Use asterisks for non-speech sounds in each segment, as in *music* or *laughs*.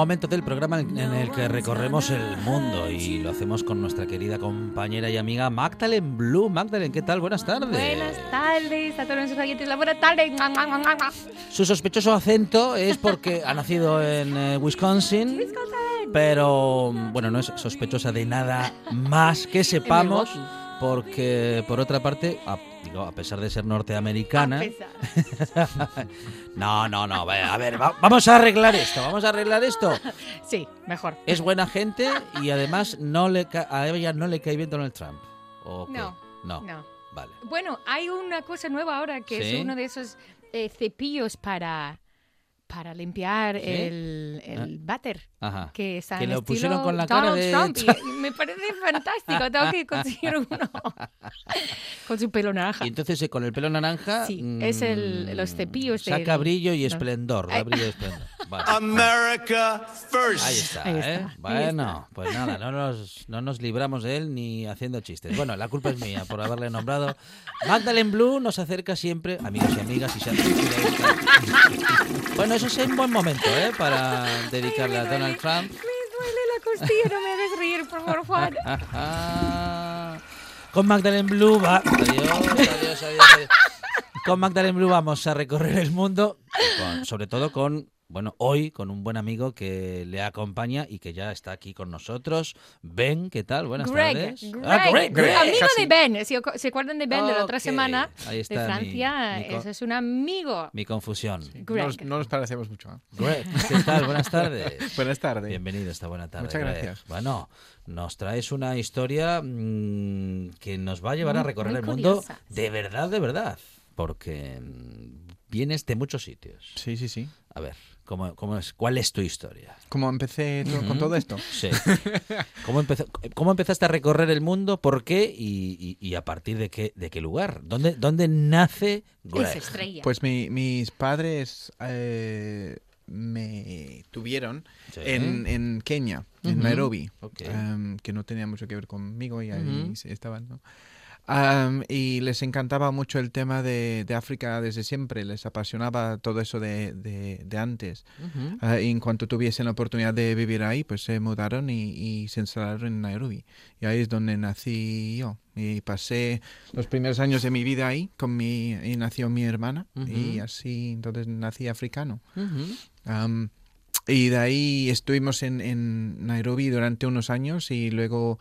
Momento del programa en el que recorremos el mundo y lo hacemos con nuestra querida compañera y amiga Magdalene Blue. Magdalene, ¿qué tal? Buenas tardes. Buenas tardes a todos nuestros oyentes. La buena tarde. Su sospechoso acento es porque ha nacido en eh, Wisconsin, Wisconsin. pero bueno, no es sospechosa de nada más que *laughs* sepamos, porque por otra parte, digo, a pesar de ser norteamericana, A *laughs* no, no, no, a ver, va- vamos a arreglar esto, vamos a arreglar esto. *laughs* Sí, mejor. Es buena gente y además no le a ella no le cae bien Donald Trump. No, no, No. vale. Bueno, hay una cosa nueva ahora que Sí. es uno de esos eh, cepillos para, para limpiar Sí. el, el váter. Ajá. Que, está Que en lo estilo pusieron con la cara Donald de Trump y- me parece fantástico. Tengo que conseguir *laughs* uno con su pelo naranja. Y entonces eh, con el pelo naranja Sí, es el- los cepillos saca del- brillo y no. esplendor, Ay. brillo y esplendor. *laughs* Vale. America first. Ahí está, Ahí ¿eh? está, ahí Bueno, pues nada, no nos, no nos libramos de él ni haciendo chistes. Bueno, la culpa es mía por haberle nombrado. Magdalene Blue nos acerca siempre, amigos y amigas, y se *laughs* Bueno, eso es un buen momento, ¿eh? Para dedicarle a Donald Trump. Me duele la costilla, no me hagas reír, por favor, Juan. *laughs* Con Magdalene Blue va. Adiós, adiós, adiós, adiós. *laughs* Con Magdalene Blue vamos a recorrer el mundo, con- sobre todo con, bueno, hoy con un buen amigo que le acompaña y que ya está aquí con nosotros. Ben, ¿qué tal? Buenas Greg, tardes. Greg, Ah, Greg, Greg. amigo Casi. de Ben. Si se acuerdan de Ben de la otra semana ahí está de Francia, mi es un amigo. Mi confusión. Greg. No nos, no nos parecemos mucho. ¿eh? Greg, ¿qué tal? Buenas tardes. *laughs* Buenas tardes. Bienvenido esta buena tarde. Muchas Greg. gracias. Bueno, nos traes una historia mm, que nos va a llevar a recorrer el mundo curiosa. de verdad, de verdad. Porque mm, vienes de muchos sitios. Sí, sí, sí. A ver, ¿cómo, cómo es, ¿cuál es tu historia? ¿Cómo empecé to- con todo esto? Sí. ¿Cómo, empezó- ¿Cómo empezaste a recorrer el mundo? ¿Por qué? Y, y- y a partir de qué, de qué lugar? ¿Dónde, dónde nace Es Greg? estrella. Pues mi- mis padres eh, me tuvieron Sí. en, en Kenia, en Ujú. Nairobi, Ok. em, que no tenía mucho que ver conmigo y ahí Ujú. sí estaban, ¿no? Am, y les encantaba mucho el tema de, de África desde siempre, les apasionaba todo eso de, de- de antes. Ujú. Ah, y en cuanto tuviesen la oportunidad de vivir ahí, pues se mudaron y, y se instalaron en Nairobi. Y ahí es donde nací yo. Y pasé los primeros años de mi vida ahí, con mi, y nació mi hermana. Y Ujú. así, entonces nací africano. Ujú. Am, y de ahí estuvimos en, en Nairobi durante unos años y luego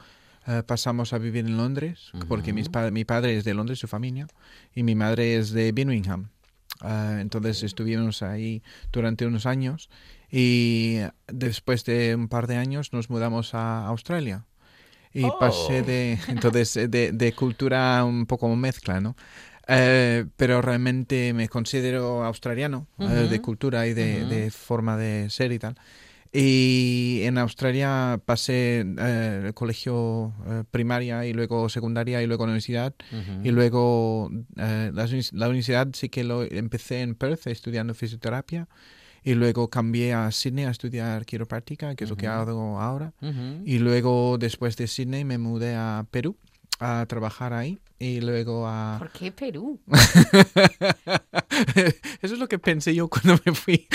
eh, pasamos a vivir en Londres, porque mis pa- mi padre es de Londres, su familia, y mi madre es de Birmingham. Ah, entonces estuvimos ahí durante unos años y después de un par de años nos mudamos a Australia. Y Oh. pasé de, *laughs* entonces, eh, de, de cultura un poco mezcla, ¿no? Eh, pero realmente me considero australiano eh, de cultura y de forma de ser y tal. Y en Australia pasé eh, el colegio eh, primaria y luego secundaria y luego universidad. Y luego eh, la, uni- la universidad sí que lo empecé en Perth estudiando fisioterapia. Y luego cambié a Sydney a estudiar quiropráctica, que es lo que hago ahora. Y luego, después de Sydney, me mudé a Perú a trabajar ahí y luego a... ¿Por qué Perú? *laughs* Eso es lo que pensé yo cuando me fui.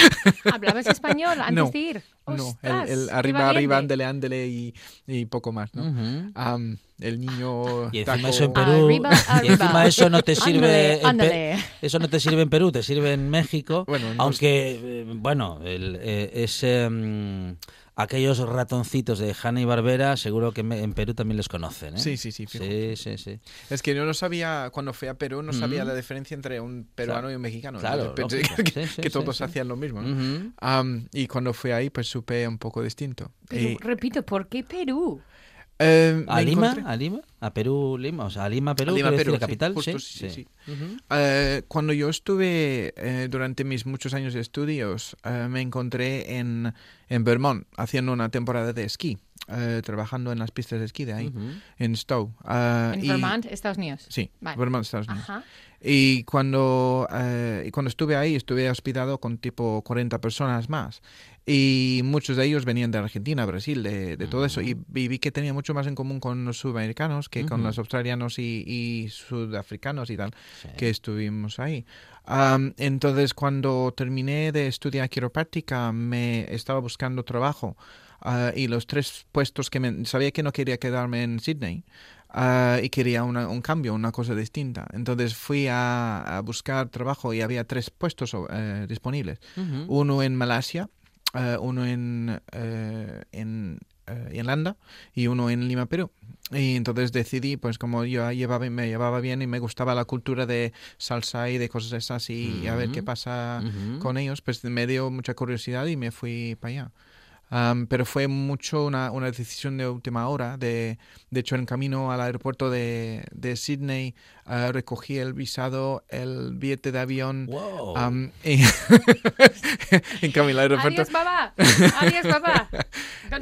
¿Hablabas español antes No, de ir? No, el, el arriba, arriba, ándele, ándele y, y poco más, ¿no? Ujú. Am, el niño Y encima taco- eso en Perú, Arriba, y encima arriba. eso no te sirve, Pe- ándale. eso no te sirve en Perú, te sirve en México, Bueno, no aunque eh, bueno, el, eh, ese, mm, aquellos ratoncitos de Hanna y Barbera, seguro que me- en Perú también les conocen, ¿eh? Sí, sí, sí, sí, sí, sí. Es que yo no sabía, cuando fui a Perú, no sabía Mm. la diferencia entre un peruano Claro. y un mexicano. Claro, Pensé *laughs* que, Sí, sí, que todos sí. hacían lo mismo. ¿no? Am, y cuando fui ahí, pues supe un poco distinto. Pero, Y, repito, ¿por qué Perú? Eh, ¿A Lima? encontré- ¿A Lima? ¿A Perú, Lima? O sea, a Lima, Perú, A Lima, Perú, la sí, capital, justo, sí. sí, sí. Ujú. Eh, cuando yo estuve eh, durante mis muchos años de estudios, eh, me encontré en, en Vermont haciendo una temporada de esquí, eh, trabajando en las pistas de esquí de ahí, Ujú. en Stowe. Eh, En y- Vermont, Estados Unidos. Sí, Vale. Vermont, Estados Unidos. Ajá. Y cuando, eh, y cuando estuve ahí, estuve hospedado con tipo 40 personas más. Y muchos de ellos venían de Argentina, Brasil, de, de todo eso. Y, y vi que tenía mucho más en común con los sudamericanos que con los australianos y, y sudafricanos y tal, Sí. que estuvimos ahí. Am, entonces, cuando terminé de estudiar quiropráctica, me estaba buscando trabajo. ah, y los tres puestos que me... Sabía que no quería quedarme en Sydney. ah, y quería una- un cambio, una cosa distinta. Entonces fui a, a buscar trabajo y había tres puestos eh, disponibles. Uno en Malasia, eh, uno en, eh, en eh, Irlanda y uno en Lima, Perú. Y entonces decidí, pues como yo llevaba, me llevaba bien y me gustaba la cultura de salsa y de cosas esas y a ver qué pasa con ellos, pues me dio mucha curiosidad y me fui para allá. Am, pero fue mucho una, una decisión de última hora. De, de hecho, en camino al aeropuerto de, de Sydney ah, recogí el visado, el billete de avión. Wow. am, *laughs* y en camino al aeropuerto. Adiós, papá. Adiós, papá. *laughs*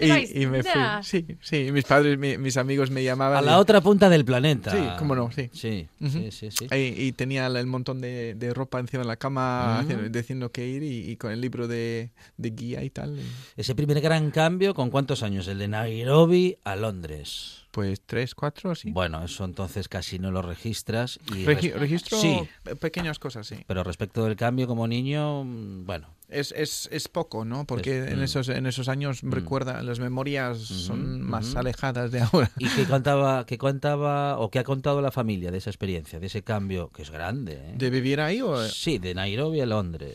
Y, y me fui. Sí, sí. Mis padres, mi- mis amigos me llamaban. a y- la otra punta del planeta. Sí, cómo no, sí. Sí, Ujú. sí, sí, sí. Y, y tenía el montón de, de ropa encima de la cama Mm. haciendo- diciendo que ir y, y con el libro de, de guía y tal. y- Ese primer gran cambio, ¿con cuántos años? El de Nairobi a Londres. Pues tres, cuatro, sí. Bueno, eso entonces casi no lo registras. Y Regi- registro Sí. pequeñas cosas, sí. Pero respecto del cambio como niño, mm, bueno. Es, es, es poco, ¿no? Porque Es- en, mm. esos, en esos años, recuerda, las memorias son más alejadas de ahora. ¿Y qué *laughs* contaba, qué contaba o qué ha contado la familia de esa experiencia, de ese cambio, que es grande? ¿eh? ¿De vivir ahí o...? Sí, de Nairobi a Londres.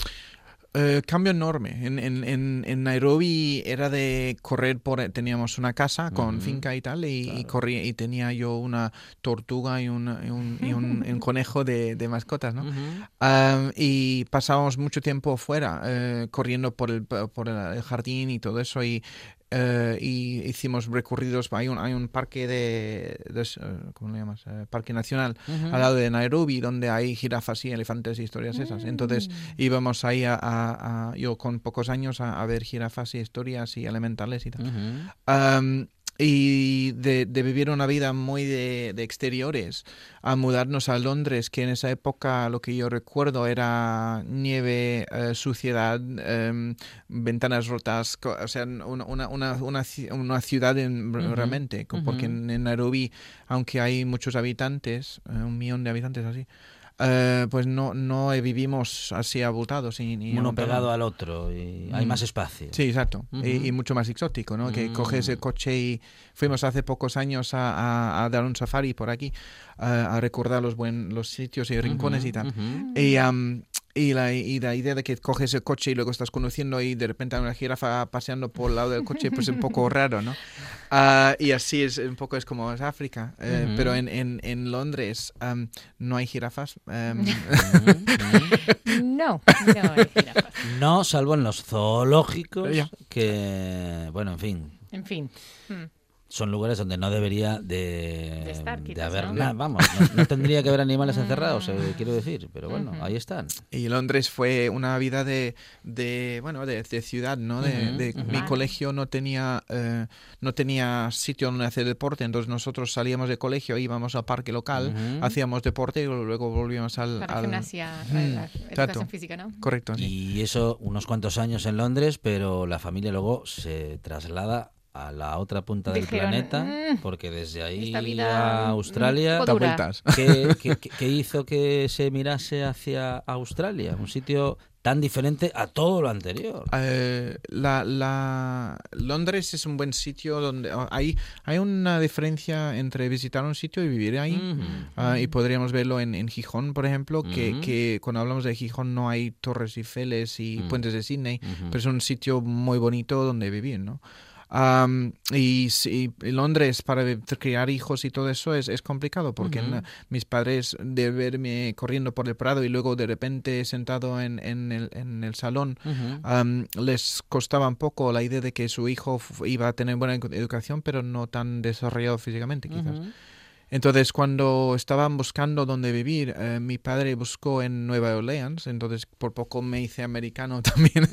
Eh, cambio enorme. En, en, en, en Nairobi era de correr por... Teníamos una casa con finca y tal, y, y corría, y tenía yo una tortuga y, una- y un, y un- un *laughs* conejo de, de mascotas, ¿no? Y pasábamos mucho tiempo fuera, eh, corriendo por el, por el jardín y todo eso. Y, eh, y hicimos recorridos. Hay un, hay un parque de. de, eh, ¿Cómo le llamas? Eh, parque nacional al lado de Nairobi, donde hay jirafas y elefantes y historias esas. Entonces íbamos ahí, a, a- a- yo con pocos años, a, a ver jirafas y historias y elementales y tal. Y de, de vivir una vida muy de, de exteriores a mudarnos a Londres, que en esa época lo que yo recuerdo era nieve, eh, suciedad, em, ventanas rotas, o sea, una, una, una, una ci- una ciudad en- Ujú, realmente, co- porque ujú. en, en Nairobi, aunque hay muchos habitantes, eh, un millón de habitantes así, eh, pues no, no vivimos así abultados. Y, ni Uno pegado al otro y hay Mm. más espacio. Sí, exacto. Ujú. y, y mucho más exótico, ¿no? Que Mm. coges el coche y fuimos hace pocos años a, a- a dar un safari por aquí, a, a recordar los, buen, los sitios y rincones y tal. Ujú. Y, am, y, la, y la idea de que coges el coche y luego estás conduciendo y de repente hay una jirafa paseando por el lado del coche, pues es un poco raro, ¿no? *laughs* Ah, y así es un poco es como es África. Ujú. Pero en, en, en Londres am, no hay jirafas. ujú. *laughs* No, no hay jirafas. No, salvo en los zoológicos, que, bueno, en fin, En fin. Son lugares donde no debería de, De estar, de quizás, haber ¿no? nada, vamos, no, no tendría que haber animales *laughs* encerrados, eh, quiero decir, pero bueno, ahí están. Y Londres fue una vida de, de bueno, de, de ciudad, ¿no? De, de-. Mi Vale. colegio no tenía, eh, no tenía sitio donde hacer deporte, entonces nosotros salíamos de colegio, íbamos al parque local, hacíamos deporte y luego volvíamos al... Para al- gimnasia, eh, educación física, ¿no? Correcto, sí. Y eso, unos cuantos años en Londres, pero la familia luego se traslada a la otra punta del Dijeron, planeta, "Mm, porque desde ahí vida, a mm, Australia, un Da poco dura". vueltas. ¿qué, qué- qué- hizo que se mirase hacia Australia? Un sitio tan diferente a todo lo anterior. Eh, la, la- Londres es un buen sitio donde hay, hay una diferencia entre visitar un sitio y vivir ahí. Ujú. Ah, y podríamos verlo en, en Gijón, por ejemplo, que, Ujú. que cuando hablamos de Gijón no hay torres Eiffels y Mm. puentes de Sydney, pero es un sitio muy bonito donde vivir, ¿no? Am, y, Londres para criar hijos y todo eso es, es complicado porque mis padres de verme corriendo por el Prado y luego de repente sentado en, en el, en el salón les costaba un poco la idea de que su hijo iba a tener buena edu- educación pero no tan desarrollado físicamente quizás. Entonces, cuando estaban buscando dónde vivir, eh, mi padre buscó en Nueva Orleans, entonces por poco me hice americano *laughs* también.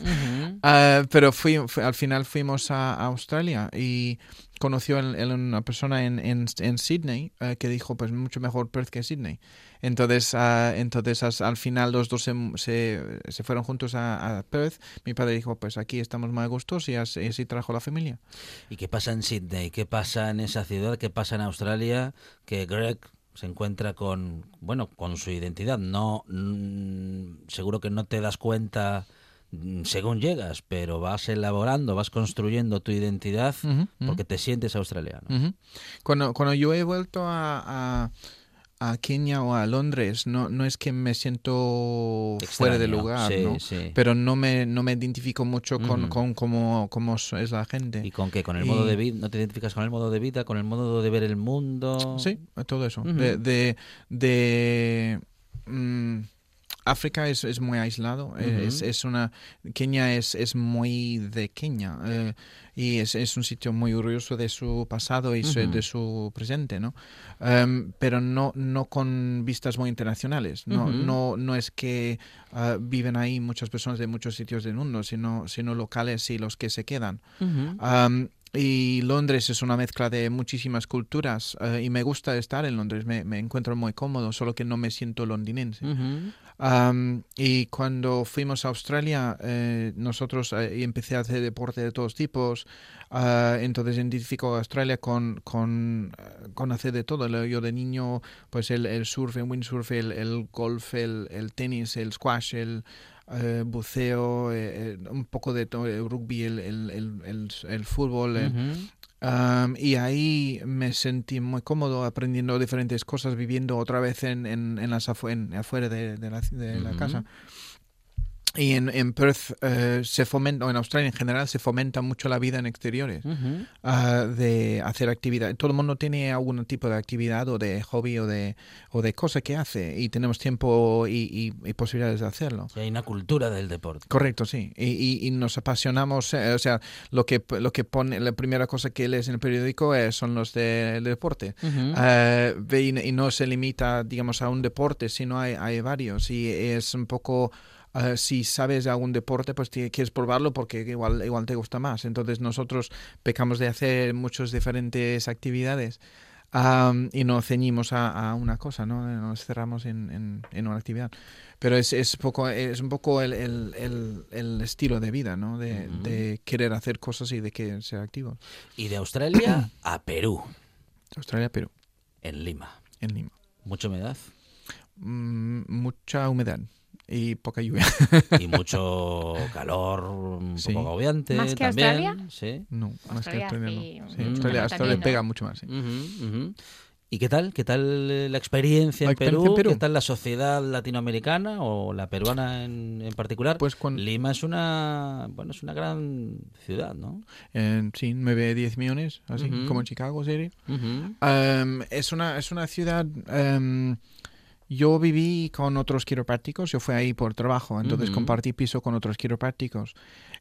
Ah, pero fui, al final fuimos a, a Australia y conoció en, una persona en, en, en Sydney eh, que dijo, pues mucho mejor Perth que Sydney. Entonces, ah, entonces al final los dos se, se, se fueron juntos a, Perth. Mi padre dijo, pues aquí estamos más a y así, así trajo la familia. ¿Y qué pasa en Sydney? ¿Qué pasa en esa ciudad? ¿Qué pasa en Australia? Que Greg se encuentra con, bueno, con su identidad. No, seguro que no te das cuenta según llegas, pero vas elaborando, vas construyendo tu identidad porque te sientes australiano. Cuando, cuando yo he vuelto a, a, a Kenia o a Londres, no, no es que me siento fuera de lugar, Sí, ¿no? sí. pero no me, no me identifico mucho con, con cómo, cómo es la gente. ¿Y con qué? ¿Con el Y- modo de vida? ¿No te identificas con el modo de vida? ¿Con el modo de ver el mundo? Sí, todo eso. De, de, de, mm, África es, es muy aislado. eh, es, Ujú. es una Kenia es, es muy de Kenia eh, y es, es un sitio muy orgulloso de su pasado y su- Ujú. de su presente, ¿no? Em, pero no no con vistas muy internacionales. No Ujú. no no es que ah, viven ahí muchas personas de muchos sitios del mundo, sino sino locales y los que se quedan. Ujú. Y Londres es una mezcla de muchísimas culturas eh, y me gusta estar en Londres, me, me encuentro muy cómodo, solo que no me siento londinense. Y cuando fuimos a Australia, eh, nosotros eh, empecé a hacer deporte de todos tipos, ah, entonces identifico a Australia con, con, eh, con hacer de todo. Yo de niño, pues el, el surf, el windsurf, el, el golf, el, el tenis, el squash, el eh, buceo, eh, eh, un poco de el rugby, el, el, el, el- fútbol. eh. Um, y ahí me sentí muy cómodo aprendiendo diferentes cosas, viviendo otra vez en, en, en las afu- en- afuera de, de la, de la Ujú. casa. Y en, en Perth eh, se fomenta, o en Australia en general, se fomenta mucho la vida en exteriores, ah, de hacer actividad. Todo el mundo tiene algún tipo de actividad o de hobby o de, o de cosa que hace y tenemos tiempo y, y- y posibilidades de hacerlo. Hay una cultura del deporte. Correcto, sí. Y, y- y nos apasionamos, eh, o sea, lo que, lo que pone, la primera cosa que lees en el periódico es, son los de- del deporte. Eh, y, y no se limita, digamos, a un deporte, sino hay, hay varios. Y es un poco, eh, si sabes de algún deporte, pues quieres probarlo porque igual, igual te gusta más. Entonces nosotros pecamos de hacer muchas diferentes actividades. am, y no ceñimos a, a una cosa, ¿no? Nos cerramos en, en- en una actividad. Pero es, es, poco, es un poco el, el- el- el estilo de vida, ¿no? De, Ujú. de querer hacer cosas y de que ser activo. Y de Australia *coughs* a Perú, Australia, Perú, en Lima. en Lima. Mucha humedad Mm, mucha humedad y poca lluvia. y mucho calor, un Sí. poco agobiante ¿Más que también. Australia? Sí. No, más que Australia Australia sí, no. Sí. Australia, Australia pega mucho más. sí. Ujú, ujú. ¿Y qué tal? ¿Qué tal la experiencia, La en, experiencia Perú? en Perú. ¿Qué tal la sociedad latinoamericana o la peruana en, en particular? Pues con, Lima es una, bueno, es una gran ciudad, ¿no? eh, sí, 9, 10 millones, así Ujú. como en Chicago sería. Um, es, una, es una ciudad... um, yo viví con otros quiroprácticos, yo fui ahí por trabajo, entonces compartí piso con otros quiroprácticos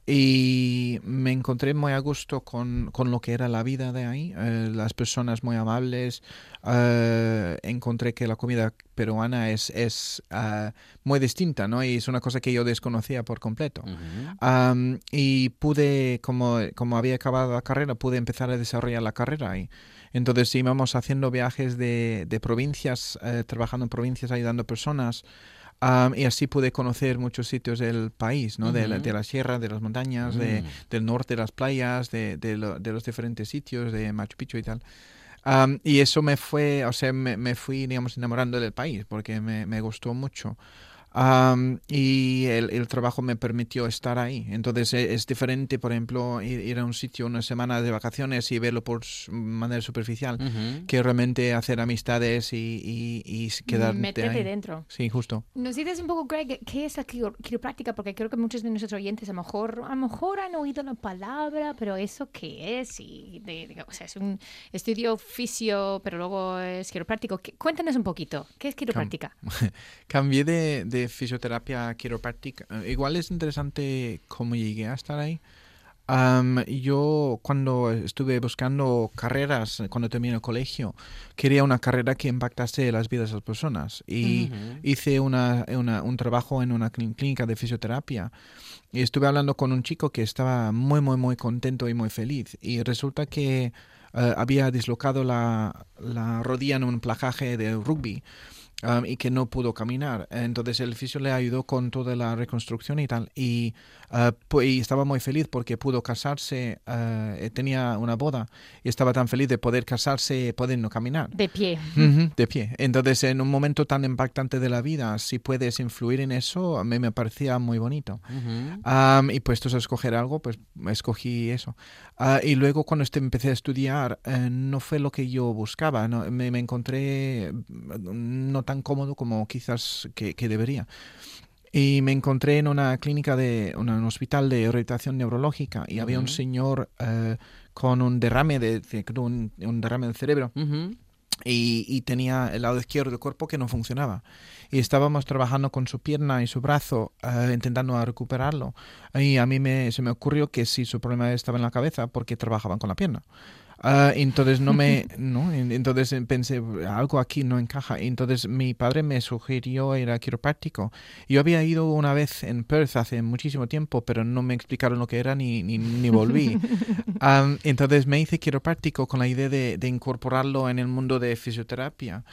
y me encontré muy a gusto con, con lo que era la vida de ahí, eh, las personas muy amables, eh, encontré que la comida peruana es, es ah, muy distinta, ¿no? Y es una cosa que yo desconocía por completo. Y pude, como, como había acabado la carrera, pude empezar a desarrollar la carrera ahí. Entonces íbamos haciendo viajes de, de provincias, eh, trabajando en provincias, ayudando a personas. Am, y así pude conocer muchos sitios del país, ¿no? de, la, de la sierra, de las montañas, de, Mm. del norte, de las playas, de, de, lo- de los diferentes sitios, de Machu Picchu y tal. Am, y eso me fue, o sea, me, me fui, digamos, enamorando del país porque me, me gustó mucho. Am, y el, el trabajo me permitió estar ahí. Entonces e- es, diferente, por ejemplo, ir, ir a un sitio una semana de vacaciones y verlo por manera superficial, Ujú. que realmente hacer amistades y, y, y quedarte Métete ahí. dentro. Sí, justo. Nos dices un poco, Greg, qué es la quiro- quiropráctica, porque creo que muchos de nuestros oyentes a lo mejor, a lo mejor han oído la palabra, pero eso qué es, y de- de- o sea, es un estudio fisio, pero luego es quiropráctico. ¿Qué- Cuéntanos un poquito, ¿qué es quiropráctica? *laughs* Cambié de, de fisioterapia a quiropráctica. Eh, Igual es interesante cómo llegué a estar ahí. Yo cuando estuve buscando carreras, eh, cuando terminé el colegio, quería una carrera que impactase las vidas de las personas. Y hice una, una- un trabajo en una clí- clínica de fisioterapia. Y estuve hablando con un chico que estaba muy, muy, muy contento y muy feliz. Y resulta que eh, había dislocado la, la rodilla en un placaje de rugby um, y que no pudo caminar. Entonces el fisio le ayudó con toda la reconstrucción y tal. Y, uh, pu- y estaba muy feliz porque pudo casarse, uh, tenía una boda y estaba tan feliz de poder casarse pudiendo caminar. De pie. Ujú, de pie. Entonces, en un momento tan impactante de la vida, si puedes influir en eso, a mí me parecía muy bonito. Ujú. Am, y puestos a escoger algo, pues escogí eso. Ah, y luego cuando este- empecé a estudiar, eh, no fue lo que yo buscaba. ¿no? Me, me encontré mm, no tan cómodo como quizás que, que debería. Y me encontré en una clínica de una- un hospital de rehabilitación neurológica y había un señor eh, con un derrame de, de- un, un derrame del cerebro y, y tenía el lado izquierdo del cuerpo que no funcionaba. Y estábamos trabajando con su pierna y su brazo, eh, intentando recuperarlo. Y a mí me, se me ocurrió que si su problema estaba en la cabeza, porque trabajaban con la pierna. Ah, entonces no me no En- entonces pensé algo aquí no encaja. Entonces mi padre me sugirió ir a quiropráctico. Yo había ido una vez en Perth hace muchísimo tiempo pero no me explicaron lo que era ni, ni, ni volví. *laughs* Am, entonces me hice quiropráctico con la idea de, de incorporarlo en el mundo de fisioterapia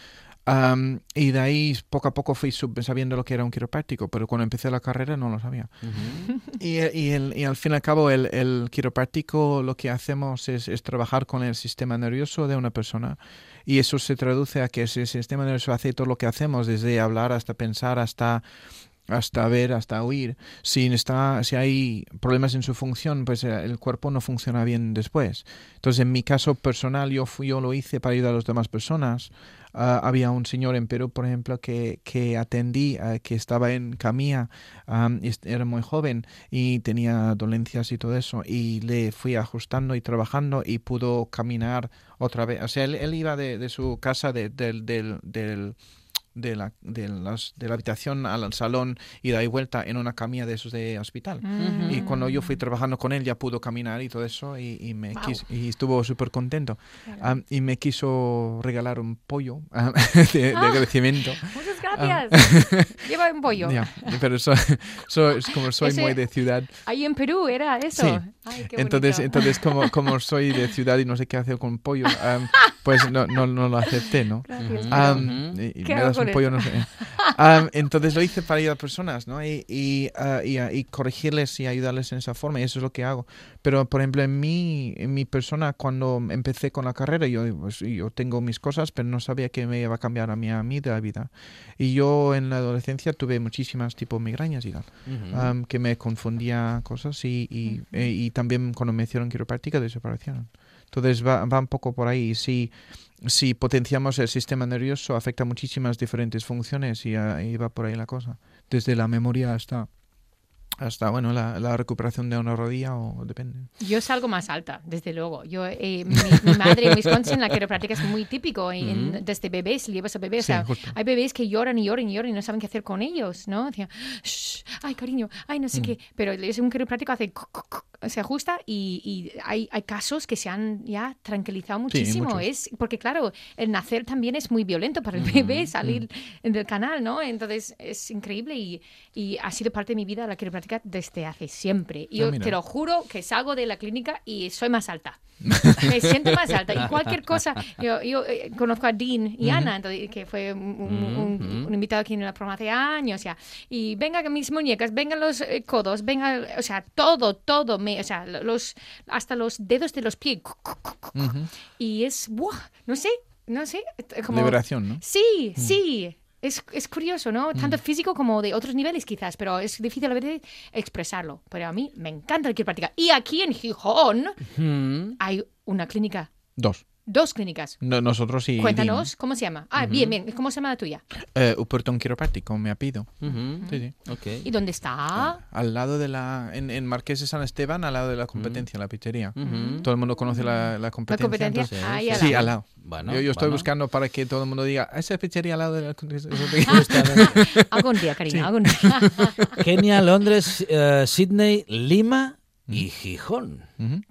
Am, y de ahí poco a poco fui sabiendo lo que era un quiropráctico pero cuando empecé la carrera no lo sabía Ujú. y, y, el- y al fin y al cabo, el, el quiropráctico lo que hacemos es, es trabajar con el sistema nervioso de una persona. Y eso se traduce a que ese sistema nervioso hace todo lo que hacemos, desde hablar hasta pensar, hasta hasta ver, hasta oír. Si, está, si hay problemas en su función, pues eh, el cuerpo no funciona bien después. Entonces, en mi caso personal, yo, fui, yo lo hice para ayudar a las demás personas. Ah, había un señor en Perú, por ejemplo, que, que atendí, ah, que estaba en camilla, est- era muy joven y tenía dolencias y todo eso, y le fui ajustando y trabajando y pudo caminar otra vez. O sea, él, él iba de, de su casa, de- del, del, del, de, la, de, las, de la habitación al salón y de ahí vuelta en una camilla de esos de hospital. Mm. Y cuando yo fui trabajando con él ya pudo caminar y todo eso y, y me Wow. quis- y estuvo súper contento. Claro. Am, y me quiso regalar un pollo *laughs* de, de Ah. agradecimiento. Muchas gracias. Lleva un pollo. Ya, pero so- *laughs* so- es como *laughs* soy Ese- muy de ciudad. Ahí en Perú era eso. Sí. Ay, qué Entonces, bonito. entonces como, *laughs* como soy de ciudad y no sé qué hacer con pollo, am, pues no, no, no lo acepté, ¿no? Gracias, Ujú. y- y ¿Qué me das un pollo, no sé. Entonces lo hice para ayudar a personas, ¿no? Y, y, y, ah, y corregirles y ayudarles en esa forma, y eso es lo que hago. Pero, por ejemplo, en mi, en mi persona, cuando empecé con la carrera, yo, pues, yo tengo mis cosas, pero no sabía que me iba a cambiar a mí, a mí de la vida. Y yo en la adolescencia tuve muchísimas tipo migrañas y tal Ujú. am, que me confundía cosas y, y, eh, y también cuando me hicieron quiropráctica desaparecieron. Entonces va, va un poco por ahí. Si, si potenciamos el sistema nervioso afecta muchísimas diferentes funciones y ahí va por ahí la cosa. Desde la memoria hasta, hasta bueno, la, la recuperación de una rodilla o depende. Yo salgo más alta, desde luego. Yo, eh, mi, mi madre en Wisconsin, la quiropráctica es muy típico. desde bebés, llevas a bebés. Sí, o sea, justo. hay bebés que lloran y lloran y lloran y no saben qué hacer con ellos, ¿no? Decían, "Shh, ay, cariño, ay, no sé Mm. qué. Pero es un quiropráctico hace... se ajusta y, y hay, hay casos que se han ya tranquilizado muchísimo. es Porque claro, el nacer también es muy violento para el bebé, salir del canal, ¿no? Entonces es increíble y, y ha sido parte de mi vida la quiropráctica desde hace siempre. Y Ah, yo te lo juro que salgo de la clínica y soy más alta. *laughs* Me siento más alta. Y cualquier cosa, yo, yo eh, conozco a Dean y Ana, entonces, que fue un, un- un- un invitado aquí en el programa hace años ya. Y venga mis muñecas, vengan los eh, codos, venga, o sea, todo, todo, me, o sea, los, hasta los dedos de los pies. Y es, ¡buah! no sé, no sé. Como, Liberación, ¿no? Sí, sí. Es, es curioso, ¿no? Tanto físico como de otros niveles quizás, pero es difícil a veces expresarlo. Pero a mí me encanta el quiropráctica. Y aquí en Gijón Mm. hay una clínica, Dos. Dos clínicas. No- nosotros y Cuéntanos, ¿cómo se llama? Ah, bien, bien. ¿Cómo se llama la tuya? Eh, Uperton Quiropráctico, me apellido. Ujú. Sí, sí. Ok. ¿Y dónde está? Al lado de la... En, en Marqués de San Esteban, al lado de la competencia, la pizzería. Todo el mundo conoce la, la La competencia. competencia. entonces- Sí, sí, al Sí, lado. al lado. Bueno, yo, yo estoy bueno. buscando para que todo el mundo diga, esa pizzería al lado de la competencia. *laughs* Algún día, cariño, algún día. Kenia, Londres, eh, Sydney, Lima y Gijón.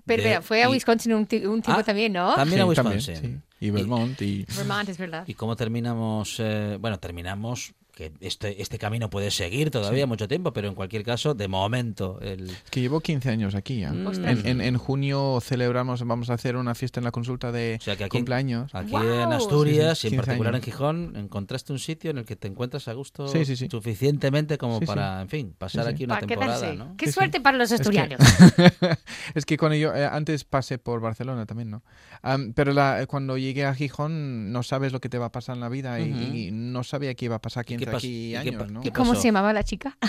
Pero De- fue a y- Wisconsin un, ti- un tiempo Ah, también, ¿no? También a Wisconsin. también, sí. Y Vermont y... Vermont, es verdad. ¿Y cómo terminamos? eh, bueno, terminamos que este, este camino puede seguir todavía mucho tiempo, pero en cualquier caso, de momento, el... Es que llevo 15 años aquí ya. Ostras. En, en- en junio celebramos, vamos a hacer una fiesta en la consulta de O sea, que aquí- cumpleaños. Aquí ¡Guau! en Asturias Sí, sí, y en 15 particular años. en Gijón, encontraste un sitio en el que te encuentras a gusto Sí, sí, sí. suficientemente como Sí, sí. para, en fin, pasar Sí, sí. aquí una Para temporada, quedarse. ¿no? Qué Sí, sí. suerte para los Es que- asturianos. *laughs* es que cuando yo eh, antes pasé por Barcelona también, ¿no? Am, pero la- cuando llegué a Gijón no sabes lo que te va a pasar en la vida y- Ujú. y, no sabía qué iba a pasar ¿Y qué 15 pas- aquí qué años, pa- ¿no? qué ¿Cómo se llamaba la chica? *laughs*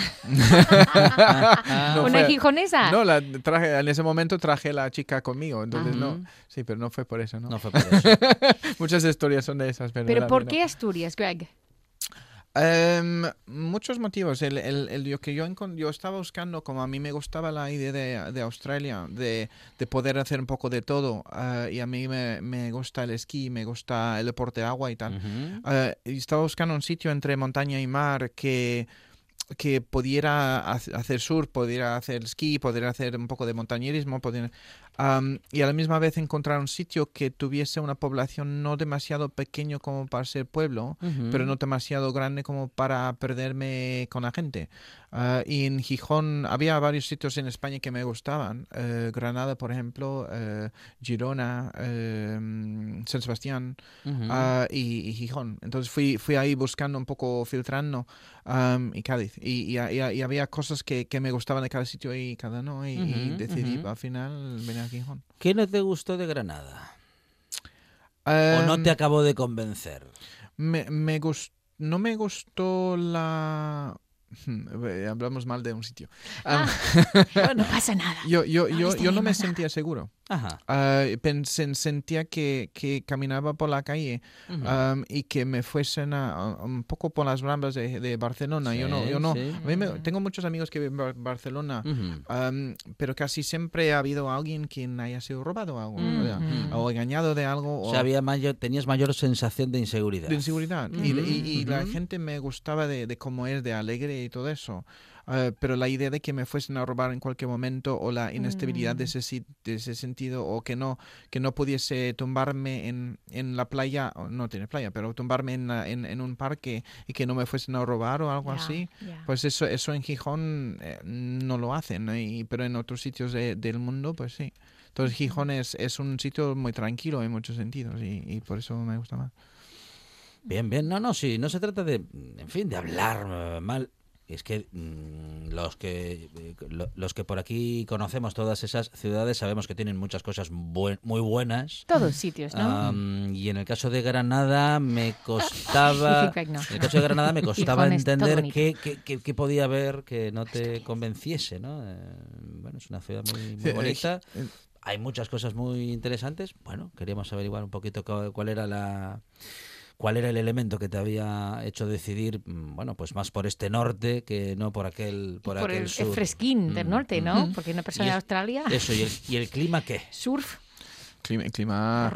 No ¿Una fue- gijonesa? No, la traje, en ese momento traje la chica conmigo, entonces no. Sí, pero no fue por eso, ¿no? No fue por eso. *laughs* Muchas historias son de esas, pero. ¿Pero la por qué Asturias, Greg? Em, muchos motivos. El, el, el- yo que yo, estaba buscando, como a mí me gustaba la idea de, de Australia, de, de poder hacer un poco de todo. ah, y a mí me, me gusta el esquí, me gusta el deporte de agua y tal. Y estaba buscando un sitio entre montaña y mar que que pudiera ha- hacer surf, pudiera hacer esquí, pudiera hacer un poco de montañerismo, pudiera- am, y a la misma vez encontrar un sitio que tuviese una población no demasiado pequeño como para ser pueblo, Ujú. pero no demasiado grande como para perderme con la gente. Ah, y en Gijón había varios sitios en España que me gustaban. eh, Granada, por ejemplo, eh, Girona, eh, San Sebastián Ujú. ah, y, y Gijón. Entonces fui, fui ahí buscando un poco, filtrando, am, y Cádiz. Y, y- y- había cosas que, que me gustaban de cada sitio y cada no. Y, Ujú, decidí al final venir a Gijón. ¿Qué no te gustó de Granada? ¿O no Em, te acabó de convencer? Me, me gus- no me gustó la... Eh, Hablamos mal de un sitio. Ah, Am, *laughs* no pasa nada. *laughs* yo, yo, yo, está yo no me sentía seguro. Ajá. Ah, pensé- sentía que, que caminaba por la calle Ujú. am, y que me fuesen a- a- un poco por las ramblas de, de Barcelona. yo no, Sí, yo no. sí. A mí me- tengo muchos amigos que viven en Bar- Barcelona, Ujú. am, pero casi siempre ha habido alguien quien haya sido robado algo, o, Ujú. o engañado de algo. O sea, había mayor, tenías mayor sensación de inseguridad. de inseguridad. y, y- y la gente me gustaba de, de cómo es, de alegre y todo eso. Ah, pero la idea de que me fuesen a robar en cualquier momento o la inestabilidad de, ese, de ese sentido o que no que no pudiese tumbarme en, en la playa, no tiene playa, pero tumbarme en, la- en, en un parque y que no me fuesen a robar o algo Ya, así, ya. pues eso eso en Gijón eh, no lo hacen, ¿no? Y- pero en otros sitios de- del mundo, pues sí. Entonces Gijón es, es un sitio muy tranquilo en muchos sentidos y, y por eso me gusta más. Bien, bien. No, no, sí, no se trata de, en fin, de hablar eh, mal. Es que mm, los que eh, lo- los que por aquí conocemos todas esas ciudades sabemos que tienen muchas cosas buen- muy buenas. Todos sitios, ¿no? Am, y en el caso de Granada me *laughs* costaba en el caso de Granada me *laughs* costaba entender qué, qué- qué- qué podía haber que no te convenciese, ¿no? Eh, bueno, es una ciudad muy, muy bonita. eh, Hay muchas cosas muy interesantes. Bueno, queríamos averiguar un poquito cu- cuál era la cuál era el elemento que te había hecho decidir, mm, bueno, pues más por este norte que no por aquel por, por aquel el, el sur. fresquín del Mm, norte, mm. ¿no? Porque una persona de Australia, Eso y el, y el clima qué? surf. Clima, clima,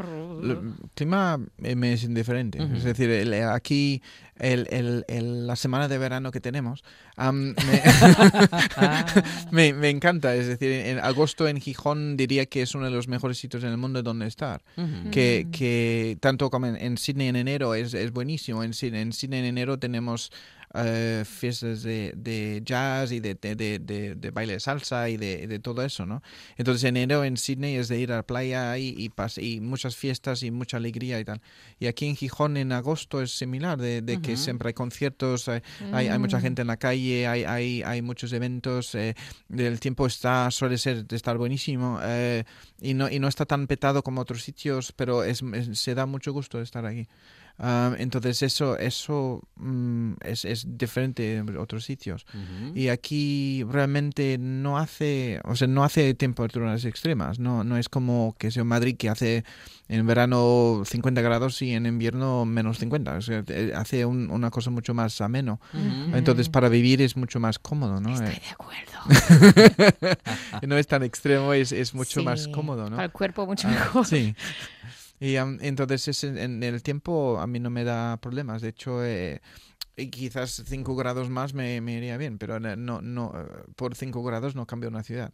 clima eh, me es indiferente. Es decir, el- aquí el- el- el- la semana de verano que tenemos *laughs* me, *laughs* me, me encanta. Es decir, en agosto en Gijón diría que es uno de los mejores sitios en el mundo donde estar. Que, que tanto como en, en Sydney en enero es, es buenísimo. En, en Sydney en enero tenemos eh, fiestas de, de jazz y de, de, de, baile de salsa y de, de todo eso, ¿no? Entonces enero en Sydney es de ir a la playa y, y, pas- y muchas fiestas y mucha alegría y tal. Y aquí en Gijón en agosto es similar, de, de que siempre hay conciertos, hay, hay, hay mucha Mm. gente en la calle, hay, hay, hay muchos eventos, eh, el tiempo está suele ser de estar buenísimo eh, y no y no está tan petado como otros sitios, pero es, es- se da mucho gusto estar aquí. Ah, entonces eso eso mm, es, es diferente en otros sitios. Y aquí realmente no hace o sea no hace temperaturas extremas no no es como que sea Madrid que hace en verano 50 grados y en invierno menos 50 o sea, eh, hace un- una cosa mucho más ameno. Entonces para vivir es mucho más cómodo no Estoy Eh, de acuerdo. *laughs* no es tan extremo es, es mucho más cómodo no Para el cuerpo mucho Ah, mejor. Sí. *laughs* Y am, entonces es en, en el tiempo a mí no me da problemas. De hecho, eh, y quizás 5 grados más me, me iría bien, pero no, no, eh, por 5 grados no cambio una ciudad.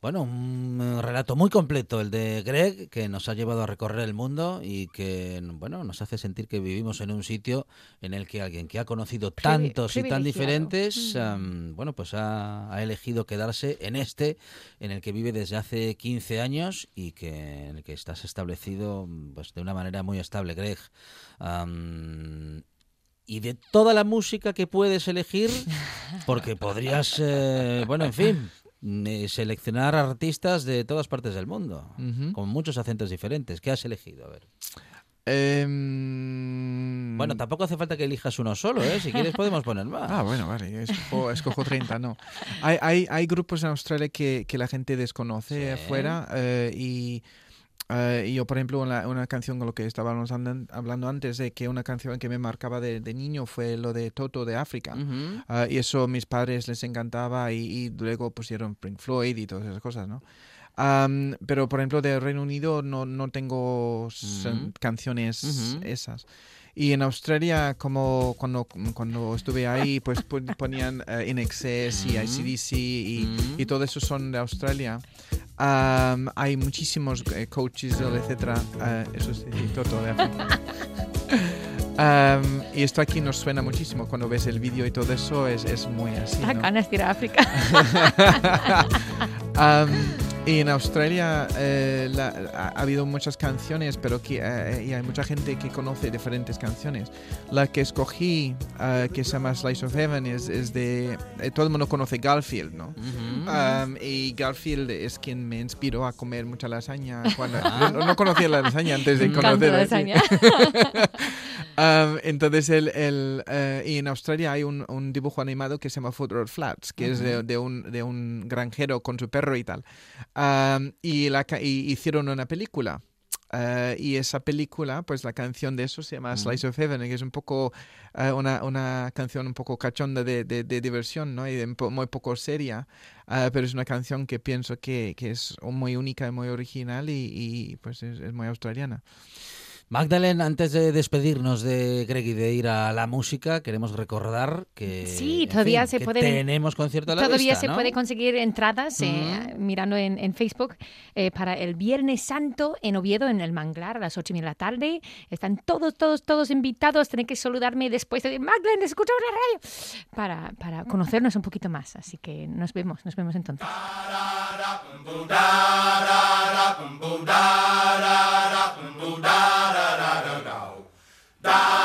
Bueno, un eh, relato muy completo el de Greg, que nos ha llevado a recorrer el mundo y que, bueno, nos hace sentir que vivimos en un sitio en el que alguien que ha conocido tantos y tan diferentes, am, bueno, pues ha, ha elegido quedarse en este, en el que vive desde hace 15 años y que en el que estás establecido, pues, de una manera muy estable, Greg. Am, y de toda la música que puedes elegir, porque podrías, eh, bueno, en fin, seleccionar artistas de todas partes del mundo, con muchos acentos diferentes. ¿Qué has elegido? A ver. Em, Bueno, tampoco hace falta que elijas uno solo, ¿eh? Si quieres podemos poner más. *laughs* Ah, bueno, vale, escojo, escojo 30, no. Hay, hay, hay grupos en Australia que, que la gente desconoce Sí. afuera eh, y, y yo, por ejemplo, una, una canción con lo que estábamos hablando antes, de que una canción que me marcaba de, de niño fue lo de Toto de África. Ah, y eso a mis padres les encantaba y, y luego pusieron Pink Floyd y todas esas cosas, ¿no? Am, pero, por ejemplo, de Reino Unido no, no tengo canciones esas. Y en Australia, como cuando, cuando estuve ahí, pues pon- ponían eh, In Excess y Ujú. ICDC y, Ujú. y todo eso son de Australia. Am, hay muchísimos eh, coaches, etcétera. eh, eso Toto de África. *laughs* Am, y esto aquí nos suena muchísimo. Cuando ves el vídeo y todo eso, es, es muy así. Da ¿no? ganas de ir a África. *laughs* Am, y en Australia eh, la- ha, ha habido muchas canciones, pero que, eh, y hay mucha gente que conoce diferentes canciones. La que escogí, eh, que se llama Slice of Heaven, es, es de... eh, todo el mundo conoce Garfield, ¿no? Ujú. Am, y Garfield es quien me inspiró a comer mucha lasaña. *laughs* Cuando, no, no conocía la lasaña antes de sí. lasaña. *laughs* Am, entonces, el, el, eh, y en Australia hay un, un dibujo animado que se llama Foot Road Flats, que es de, de un, de un granjero con su perro y tal. Am, y, la, ca- y hicieron una película. Eh, y esa película, pues la canción de eso se llama Slice of Heaven, que es un poco eh, una, una canción un poco cachonda de, de, de diversión, ¿no? Y de muy poco seria, eh, pero es una canción que pienso que, que es muy única y muy original y, y, pues es, es muy australiana. Magdalena, antes de despedirnos de Greg y de ir a la música, queremos recordar que sí, todavía en fin, se pueden, tenemos concierto a la Todavía se ¿no? puede conseguir entradas, eh, mm. mirando en, en Facebook, eh, para el Viernes Santo en Oviedo, en el Manglar, a las 8 de la tarde. Están todos, todos, todos invitados. Tienen que saludarme después de Magdalena, escucha la radio, para, para conocernos un poquito más. Así que nos vemos, nos vemos entonces. 따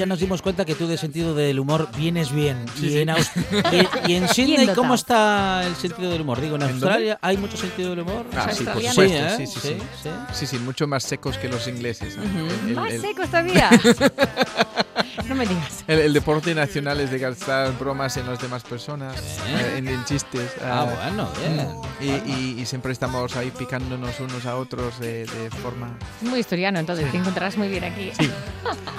ya nos dimos cuenta que tú de sentido del humor vienes bien. y, En *laughs* y- y en Sydney, ¿cómo está el sentido del humor? Digo, ¿en ¿En dónde? Australia hay mucho sentido del humor? Ah, sí, por australianos. supuesto. ¿eh? Sí, sí, sí. sí. Sí, sí, mucho más secos que los ingleses. El- Más el- secos todavía. *laughs* no me digas. El, el deporte nacional es de gastar bromas en las demás personas, eh, en, en chistes. Ah, ah, bueno, bien. y, y- y siempre estamos ahí picándonos unos a otros de, de forma... Muy historiano, entonces te encontrarás muy bien aquí. *laughs*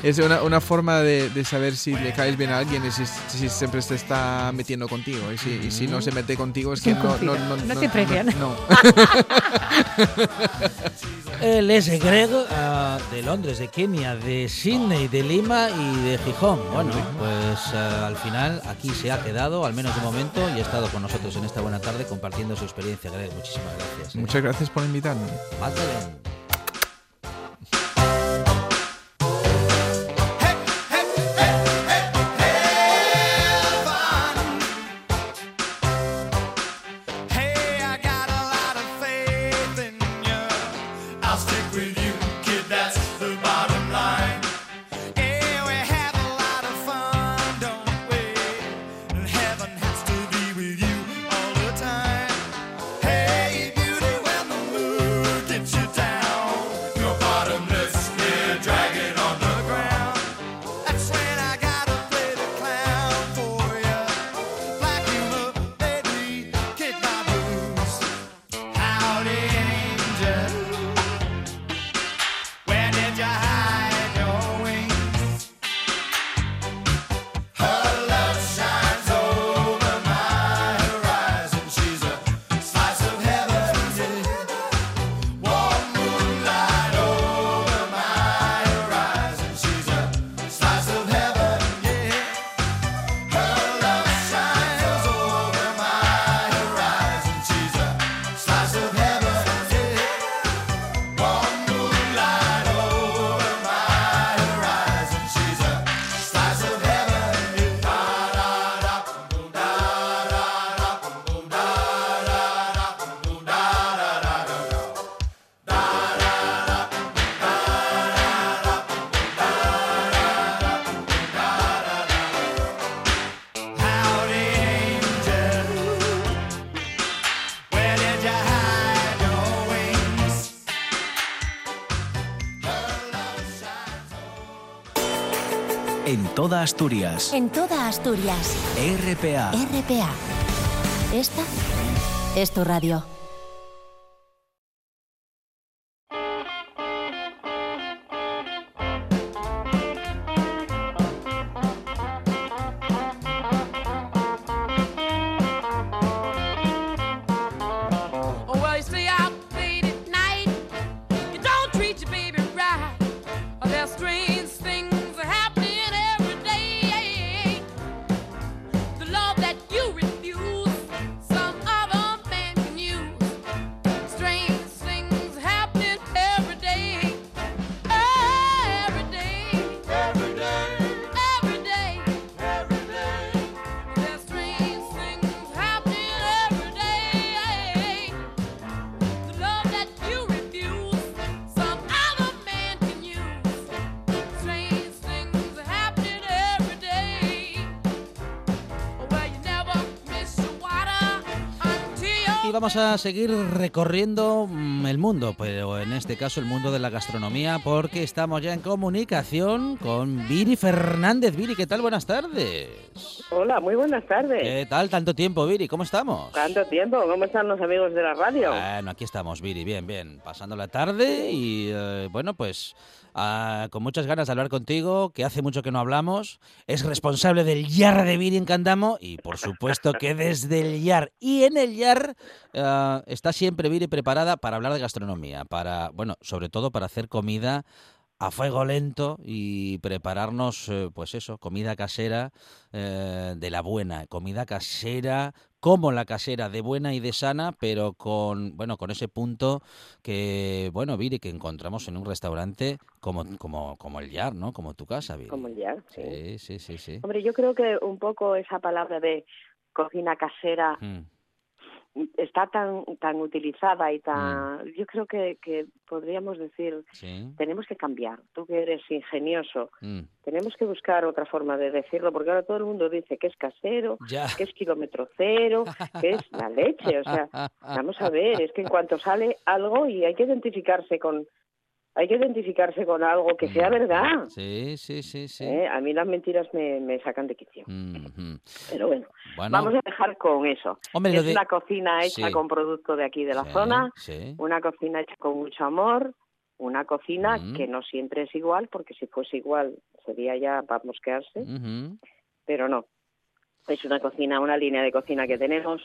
Es una, una forma de, de saber si le caes bien a alguien y si, si siempre se está metiendo contigo. Y si, y si no se mete contigo es que un no... cumplido. No te aprecian. no. *laughs* Él es Greg ah, de Londres, de Kenia, de Sydney, de Lima y de Gijón. Bueno, pues ah, al final aquí se ha quedado, al menos de momento, y ha estado con nosotros en esta buena tarde compartiendo su experiencia. Greg, muchísimas gracias. ¿eh? Muchas gracias por invitarme. Magdalene. Toda Asturias. En toda Asturias. RPA. RPA. Esta es tu radio. Vamos a seguir recorriendo mm, el mundo, pero en este caso el mundo de la gastronomía, porque estamos ya en comunicación con Viri Fernández. Viri, ¿qué tal? Buenas tardes. Hola, muy buenas tardes. ¿Qué tal? Tanto tiempo, Viri, ¿cómo estamos? ¿Tanto tiempo? ¿Cómo están los amigos de la radio? Bueno, aquí estamos, Viri, bien, bien. Pasando la tarde y eh, bueno, pues ah, con muchas ganas de hablar contigo, que hace mucho que no hablamos. Es responsable del YAR de Viri en Candamo y por supuesto que desde el YAR y en el YAR ah, está siempre Viri preparada para hablar de gastronomía, para, bueno, sobre todo para hacer comida a fuego lento y prepararnos, eh, pues eso, comida casera eh, de la buena, comida casera como la casera, de buena y de sana, pero con, bueno, con ese punto que, bueno, Viri, que encontramos en un restaurante como, como, como el Yar, ¿no? Como tu casa, Viri. Como el Yar, sí. Sí, sí, sí, sí. Hombre, yo creo que un poco esa palabra de cocina casera Mm, está tan tan utilizada y Mm. tan yo creo que, que podríamos decir Sí. tenemos que cambiar tú que eres ingenioso Mm. tenemos que buscar otra forma de decirlo porque ahora todo el mundo dice que es casero Ya. que es kilómetro cero que es la leche o sea vamos a ver es que en cuanto sale algo y hay que identificarse con hay que identificarse con algo que sea verdad Sí, sí, sí, sí. ¿eh? a mí las mentiras me, me sacan de quicio pero bueno Bueno, Vamos a dejar con eso. Hombre, es de- una cocina hecha Sí. con producto de aquí de la sí, zona, Sí. una cocina hecha con mucho amor, una cocina Mm. que no siempre es igual, porque si fuese igual sería ya para mosquearse, pero no. Es una cocina, una línea de cocina que tenemos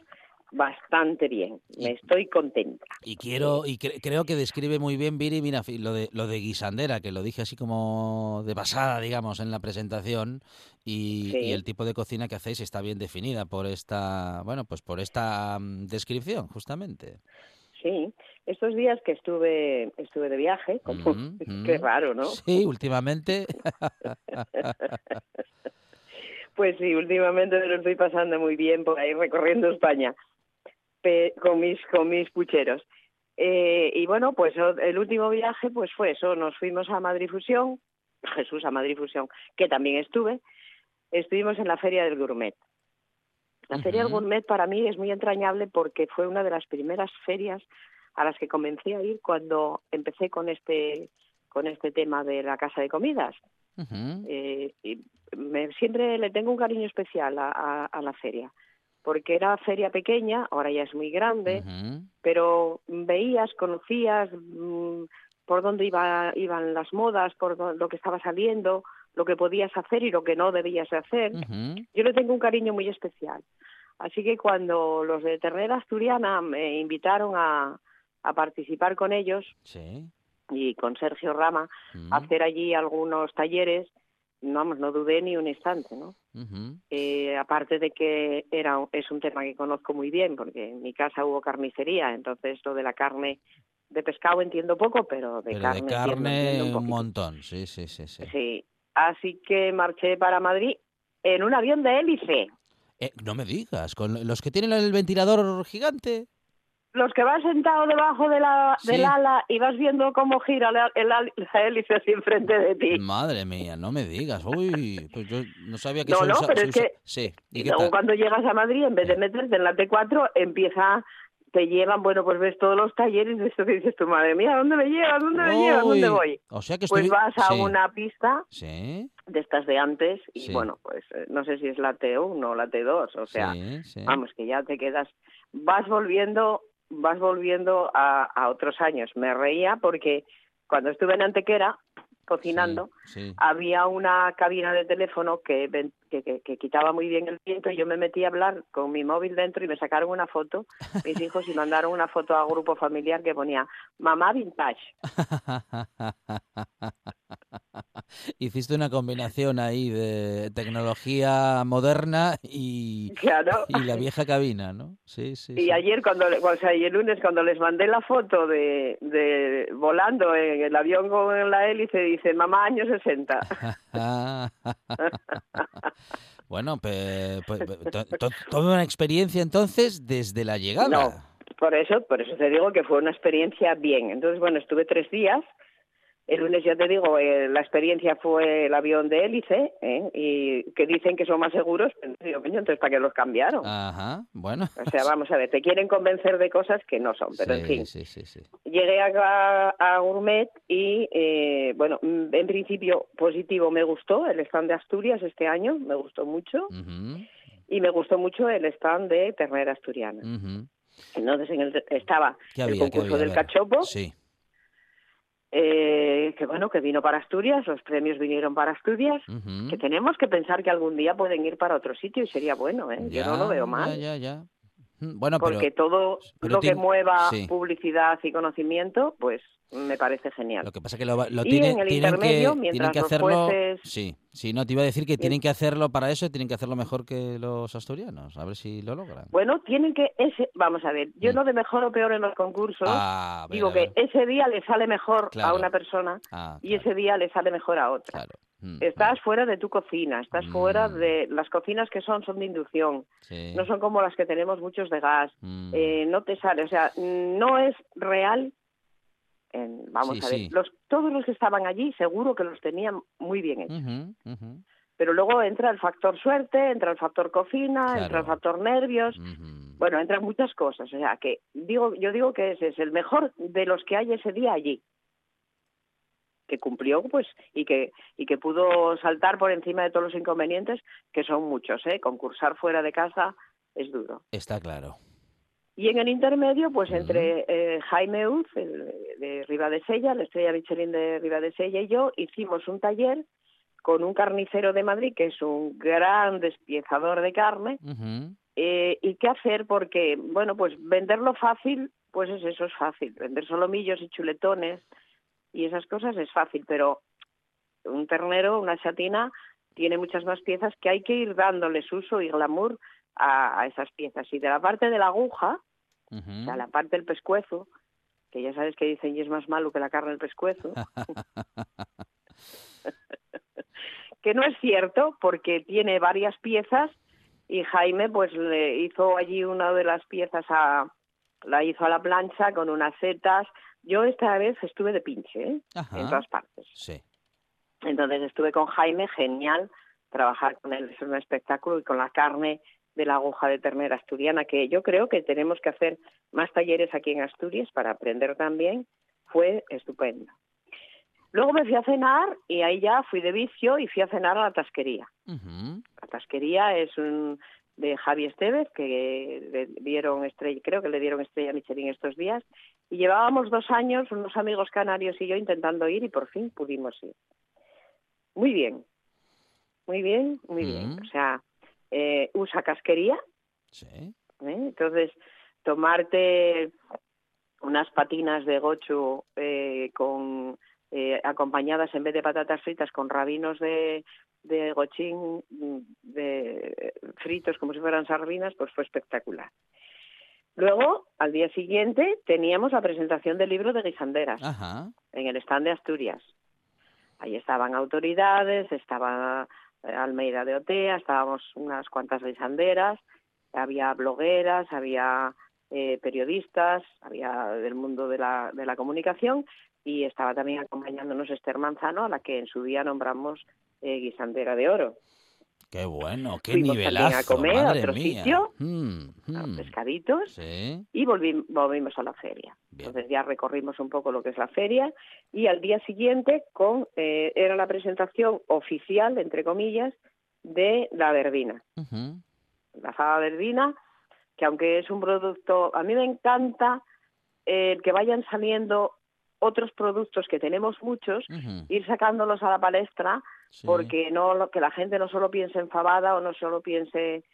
bastante bien. Me estoy contenta. Y quiero y cre- creo que describe muy bien Viri, mira, lo de lo de guisandera, que lo dije así como de pasada, digamos, en la presentación y, Sí. y el tipo de cocina que hacéis está bien definida por esta, bueno, pues por esta mm, descripción, justamente. Sí, estos días que estuve estuve de viaje, como Mm, mm. qué raro, ¿no? Sí, últimamente. *laughs* Pues sí, últimamente me lo estoy pasando muy bien por ahí recorriendo España pe- con mis con mis pucheros. Eh, y bueno, pues el último viaje pues fue eso, nos fuimos a Madrid Fusión, Jesús a Madrid Fusión, que también estuve. Estuvimos en la Feria del Gourmet. La Feria del. Gourmet para mí es muy entrañable porque fue una de las primeras ferias a las que comencé a ir cuando empecé con este con este tema de la casa de comidas. Eh, y me- siempre le tengo un cariño especial a, a- a la feria, porque era feria pequeña, ahora ya es muy grande, pero veías, conocías mm, por dónde iba, iban las modas, por lo que estaba saliendo, lo que podías hacer y lo que no debías hacer. Yo le tengo un cariño muy especial. Así que cuando los de Ternera Asturiana me invitaron a, a participar con ellos Sí. y con Sergio Rama, Ujú. hacer allí algunos talleres, vamos, no dudé ni un instante, ¿no? Eh, aparte de que era es un tema que conozco muy bien, porque en mi casa hubo carnicería, entonces lo de la carne de pescado entiendo poco, pero de Pero carne, de carne entiendo un montón, sí, sí, sí, sí. Sí, así que marché para Madrid en un avión de hélice. Eh, no me digas, con los que tienen el ventilador gigante. Los que vas sentado debajo de la, Sí. del ala y vas viendo cómo gira la, el la hélice así enfrente de ti. Madre mía, no me digas. Uy, pues yo no sabía que No, se no, usa- pero se es usa- que- Sí, ¿y Y luego tal? cuando llegas a Madrid, en vez de meterte en la T4, empieza, te llevan, bueno, pues ves todos los talleres de esto que dices tu madre mía, ¿dónde me llevas? ¿Dónde me llevas? ¿Dónde voy? O sea que Pues vas a sí, una pista Sí, de estas de antes y Sí. bueno, pues eh, no sé si es la T1 o la T2, o sea, vamos, que ya te quedas, vas volviendo, vas volviendo a, a otros años. Me reía porque cuando estuve en Antequera cocinando, Sí, sí. había una cabina de teléfono que, que, que- que quitaba muy bien el viento y yo me metí a hablar con mi móvil dentro y me sacaron una foto, mis hijos, y mandaron una foto a grupo familiar que ponía mamá vintage. *laughs* Hiciste una combinación ahí de tecnología moderna y, Claro. y la vieja cabina, ¿no? Sí, sí. Y sí. ayer, cuando, o sea, y el lunes, cuando les mandé la foto de, de volando en el avión con la hélice, dice, mamá, años *laughs* 60. Bueno, pues, to- to- toda una experiencia entonces desde la llegada. No, por eso, por eso te digo que fue una experiencia bien. Entonces, bueno, estuve tres días. El lunes, ya te digo, eh, la experiencia fue el avión de hélice, ¿eh? y que dicen que son más seguros. Pero entonces, ¿para qué los cambiaron? Ajá, bueno. O sea, vamos a ver, te quieren convencer de cosas que no son, pero en Sí, fin. sí, sí, sí. Llegué a, a Gourmet y, eh, bueno, mm, en principio positivo me gustó el stand de Asturias este año, me gustó mucho, y me gustó mucho el stand de Ternera Asturiana. ujú. Entonces en el, estaba ¿Qué el concurso del cachopo, Sí. Eh, que bueno, que vino para Asturias, los premios vinieron para Asturias, que tenemos que pensar que algún día pueden ir para otro sitio y sería bueno, ¿eh? Yo no lo veo mal. Ya, ya, ya. Bueno, Porque pero todo pero lo que mueva sí. publicidad y conocimiento, pues me parece genial. lo que pasa es que lo, lo tienen, tienen que, tienen que hacerlo. jueces- Sí, sí, no te iba a decir que tienen que hacerlo para eso, tienen que hacerlo mejor que los asturianos. A ver si lo logran. Bueno, tienen que ese, vamos a ver, yo Mm. no de mejor o peor en los concursos, Ah, ver, digo que ese día le sale mejor Claro. a una persona Ah, y ese día le sale mejor a otra. claro. Mm, estás fuera de tu cocina, estás fuera Mm. de las cocinas que son son de inducción, sí. no son como las que tenemos muchos de gas, Mm. eh, no te sale, o sea, no es real. En- vamos Sí, a ver, sí. los, todos los que estaban allí seguro que los tenían muy bien hechos. Pero luego entra el factor suerte, entra el factor cocina, entra Claro. el factor nervios, bueno, entran muchas cosas. O sea, que digo, yo digo que ese es el mejor de los que hay ese día allí. Que cumplió, pues, y que, y que pudo saltar por encima de todos los inconvenientes, que son muchos, ¿eh? Concursar fuera de casa es duro. Está claro. Y en el intermedio, pues entre eh, Jaime Uz, el de Riva de Sella, la estrella Michelin de Riva de Sella y yo, hicimos un taller con un carnicero de Madrid, que es un gran despiezador de carne, eh, y qué hacer porque, bueno, pues venderlo fácil, pues es eso, es fácil. Vender solomillos y chuletones y esas cosas es fácil, pero un ternero, una chatina, tiene muchas más piezas que hay que ir dándoles uso y glamour a, a esas piezas. Y de la parte de la aguja, o sea, la parte del pescuezo, que ya sabes que dicen y es más malo que la carne del pescuezo, *laughs* que no es cierto porque tiene varias piezas y Jaime pues le hizo allí una de las piezas a la hizo a la plancha con unas setas. Yo esta vez estuve de pinche, ¿eh? En todas partes. Sí. Entonces estuve con Jaime, genial, trabajar con él es un espectáculo y con la carne de la aguja de ternera asturiana, que yo creo que tenemos que hacer más talleres aquí en Asturias para aprender también, fue estupendo. Luego me fui a cenar y ahí ya fui de vicio y fui a cenar a la tasquería. La tasquería es un de Javi Estevez, que le dieron estrella, creo que le dieron estrella Michelin estos días, y llevábamos dos años, unos amigos canarios y yo intentando ir y por fin pudimos ir. Muy bien, muy bien, muy bien. O sea, eh, usa casquería, Sí. ¿eh? entonces tomarte unas patinas de gochu eh, con eh, acompañadas en vez de patatas fritas con rabinos de, de gochín mm, de fritos como si fueran sardinas, pues fue espectacular. Luego, al día siguiente, teníamos la presentación del libro de guisanderas Ajá. en el stand de Asturias. Ahí estaban autoridades, estaba Almeida de Otea, estábamos unas cuantas guisanderas, había blogueras, había eh, periodistas, había del mundo de la, de la comunicación y estaba también acompañándonos Esther Manzano, a la que en su día nombramos eh, guisandera de oro. Qué bueno, qué Fuimos también a nivelazo. comer a otro mía. sitio, Mm, a mm. pescaditos Sí. y volvi- volvimos a la feria. Bien. Entonces ya recorrimos un poco lo que es la feria y al día siguiente con eh, era la presentación oficial, entre comillas, de la verbina. Ujú, La fava verbina, que aunque es un producto, a mí me encanta eh, que vayan saliendo otros productos que tenemos muchos, ir sacándolos a la palestra Sí. porque no que la gente no solo piense en fabada o no solo piense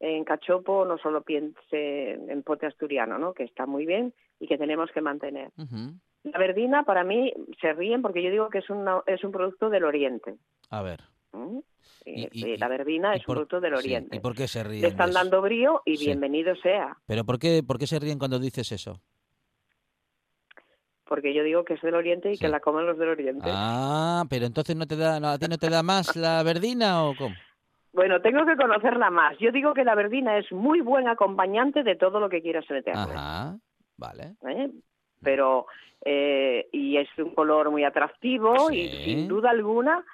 en cachopo o no solo piense en pote asturiano, ¿no? Que está muy bien y que tenemos que mantener. La verdina para mí se ríen porque yo digo que es una, es un producto del Oriente. A ver. ¿m? Y- Eh, y- la verdina ¿y es por- un producto del sí, Oriente. ¿Y por qué se ríen? Le están dando brío y Sí. bienvenido sea, ¿Pero por qué, por qué se ríen cuando dices eso? Porque yo digo que es del Oriente y Sí. que la comen los del Oriente. Ah, pero entonces no te da, no, a ti no te da más la verdina o cómo? Bueno, tengo que conocerla más. Yo digo que la verdina es muy buen acompañante de todo lo que quieras meterle. Ajá, vale. ¿eh? pero eh, y es un color muy atractivo y sin duda alguna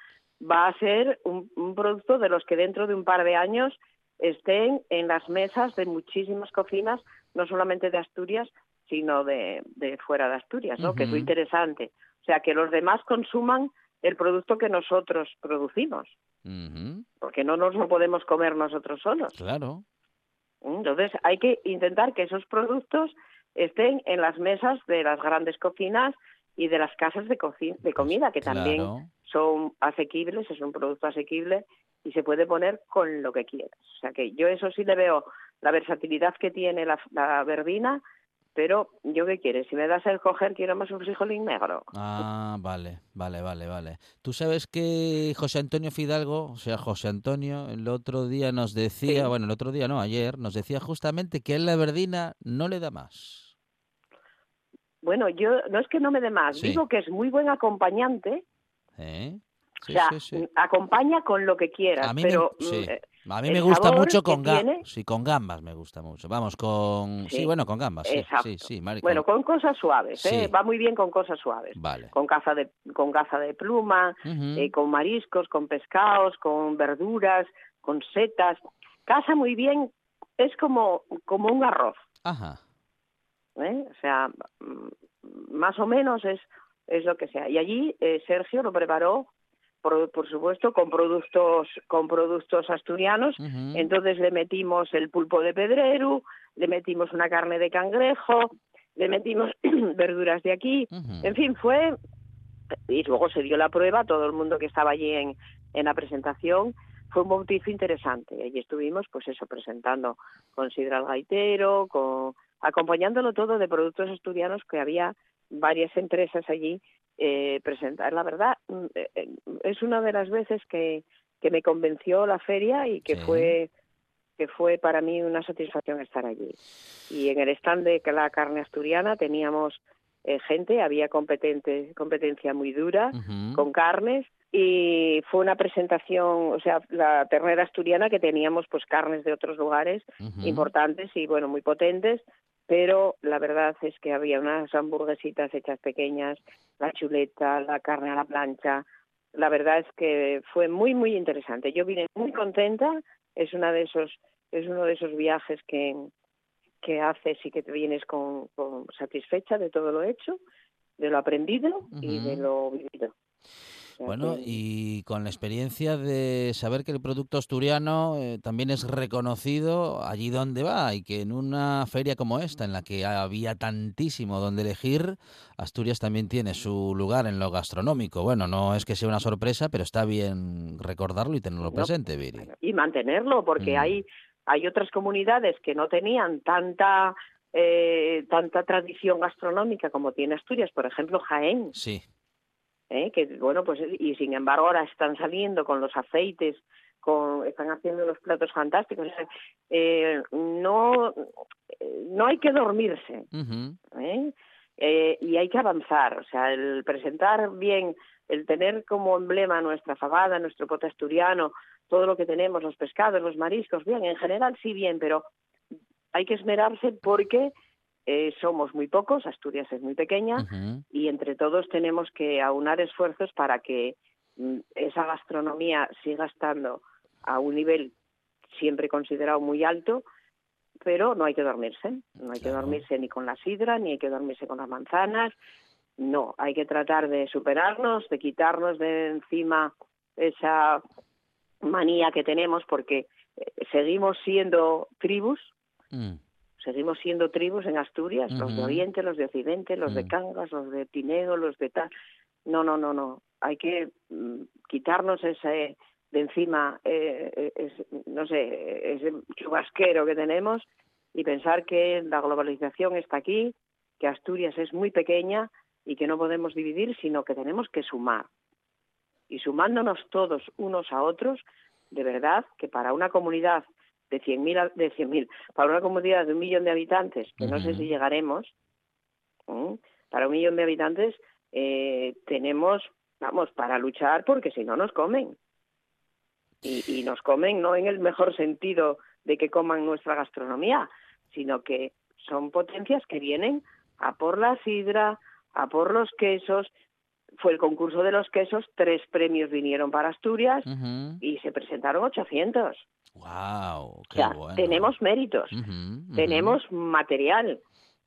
va a ser un, un producto de los que dentro de un par de años estén en las mesas de muchísimas cocinas, no solamente de Asturias, sino de, de fuera de Asturias, ¿no? Que es lo interesante. O sea, que los demás consuman el producto que nosotros producimos, porque no nos lo podemos comer nosotros solos. Claro. Entonces hay que intentar que esos productos estén en las mesas de las grandes cocinas y de las casas de, de comida, que también son asequibles, es un producto asequible y se puede poner con lo que quieras. O sea que yo eso sí le veo la versatilidad que tiene la, la verbina, pero yo qué quieres, si me das el coger quiero más un frijolín negro. Ah, vale, vale, vale, vale. Tú sabes que José Antonio Fidalgo, o sea, José Antonio, el otro día nos decía, Sí. bueno, el otro día no, ayer, nos decía justamente que él la verdina no le da más. Bueno, yo no es que no me dé más, Sí. digo que es muy buen acompañante, ¿Eh? Sí, o sea, acompaña con lo que quieras, pero me, mm, eh, a mí el me gusta mucho con gambas. Sí, con gambas me gusta mucho. Vamos, con... Sí, Sí, bueno, con gambas. Sí, exacto. sí, sí, Mari, bueno, con cosas suaves, ¿eh? Va muy bien con cosas suaves. Vale. Con caza de, con caza de pluma, eh, con mariscos, con pescados, con verduras, con setas. Casa muy bien, es como, como un arroz. Ajá. ¿eh? O sea, mm, más o menos es, es lo que sea. Y allí eh, Sergio lo preparó, por, por supuesto, con productos, con productos asturianos. Entonces le metimos el pulpo de pedrero, le metimos una carne de cangrejo, le metimos *clears throat* verduras de aquí. En fin, fue... Y luego se dio la prueba, todo el mundo que estaba allí en, en la presentación, fue un bautizo interesante. Allí estuvimos, pues eso, presentando con Sidra al Gaitero, con, acompañándolo todo de productos asturianos que había varias empresas allí eh, presentar. La verdad, mm, eh, eh, es una de las veces que, que me convenció la feria y que Sí. fue que fue para mí una satisfacción estar allí. Y en el stand de la carne asturiana teníamos eh, gente, había competente, competencia muy dura con carnes y fue una presentación, o sea, la ternera asturiana que teníamos pues carnes de otros lugares importantes y bueno, muy potentes, pero la verdad es que había unas hamburguesitas hechas pequeñas, la chuleta, la carne a la plancha. La verdad es que fue muy muy interesante. Yo vine muy contenta, es una de esos es uno de esos viajes que que haces y que te vienes con, con satisfecha de todo lo hecho, de lo aprendido y de lo vivido. Bueno, y con la experiencia de saber que el producto asturiano eh, también es reconocido allí donde va y que en una feria como esta, en la que había tantísimo donde elegir, Asturias también tiene su lugar en lo gastronómico. Bueno, no es que sea una sorpresa, pero está bien recordarlo y tenerlo No, presente, Viri. y mantenerlo porque Mm. hay hay otras comunidades que no tenían tanta eh, tanta tradición gastronómica como tiene Asturias por ejemplo Jaén Sí. ¿Eh? que bueno pues y sin embargo ahora están saliendo con los aceites con están haciendo unos platos fantásticos eh, no no hay que dormirse. ¿eh? Eh, y hay que avanzar, o sea, el presentar bien, el tener como emblema nuestra fabada, nuestro pote asturiano, todo lo que tenemos, los pescados, los mariscos, bien, en general sí bien, pero hay que esmerarse porque eh, somos muy pocos, Asturias es muy pequeña y entre todos tenemos que aunar esfuerzos para que mm, esa gastronomía siga estando a un nivel siempre considerado muy alto, pero no hay que dormirse, no hay que dormirse ni con la sidra, ni hay que dormirse con las manzanas, no, hay que tratar de superarnos, de quitarnos de encima esa manía que tenemos porque eh, seguimos siendo tribus, Mm. Seguimos siendo tribus en Asturias, los de. Oriente, los de Occidente, los de Mm. Cangas, los de Pinedo, los de tal. No, no, no, no. Hay que mm, quitarnos ese de encima, eh, eh, ese, no sé, ese chubasquero que tenemos y pensar que la globalización está aquí, que Asturias es muy pequeña y que no podemos dividir, sino que tenemos que sumar. Y sumándonos todos unos a otros, de verdad que para una comunidad de 100.000, a- de 100.000, para una comunidad de un millón de habitantes, que no sé si llegaremos, ¿m? para un millón de habitantes eh, tenemos, vamos, para luchar porque si no nos comen. Y, y nos comen no en el mejor sentido de que coman nuestra gastronomía, sino que son potencias que vienen a por la sidra, a por los quesos. Fue el concurso de los quesos, tres premios vinieron para Asturias y se presentaron 800. O sea, bueno. tenemos méritos, tenemos material,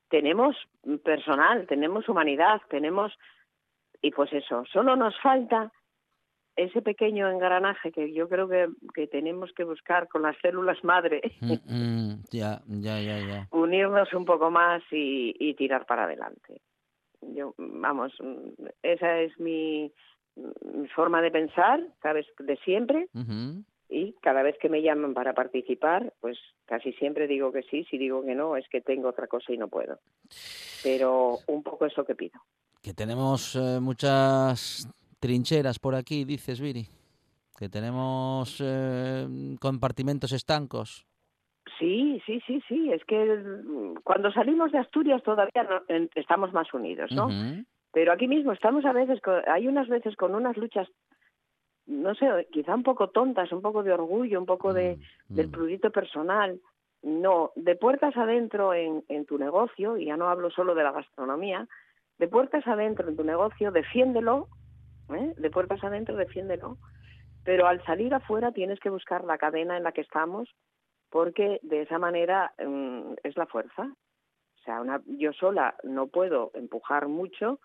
tenemos personal, tenemos humanidad, tenemos... Y pues eso, solo nos falta ese pequeño engranaje que yo creo que, que tenemos que buscar con las células madre, Mm, mm, ya, ya, ya, ya. unirnos un poco más y, y tirar para adelante. Yo, vamos, esa es mi, forma de pensar, sabes, de siempre. Y cada vez que me llaman para participar, pues casi siempre digo que sí, si digo que no, es que tengo otra cosa y no puedo. Pero un poco eso que pido. Que tenemos eh, muchas trincheras por aquí, dices, Viri. Que tenemos eh, compartimentos estancos. Sí, sí, sí, sí, es que cuando salimos de Asturias todavía no- en- estamos más unidos, ¿no? Pero aquí mismo estamos a veces, con- hay unas veces con unas luchas no sé, quizá un poco tontas, un poco de orgullo, un poco de, Mm, del mm. prurito personal. No, de puertas adentro en, en tu negocio, y ya no hablo solo de la gastronomía, de puertas adentro en tu negocio, defiéndelo, ¿eh? de puertas adentro, defiéndelo, pero al salir afuera tienes que buscar la cadena en la que estamos, porque de esa manera mm, es la fuerza. O sea, una, yo sola no puedo empujar mucho,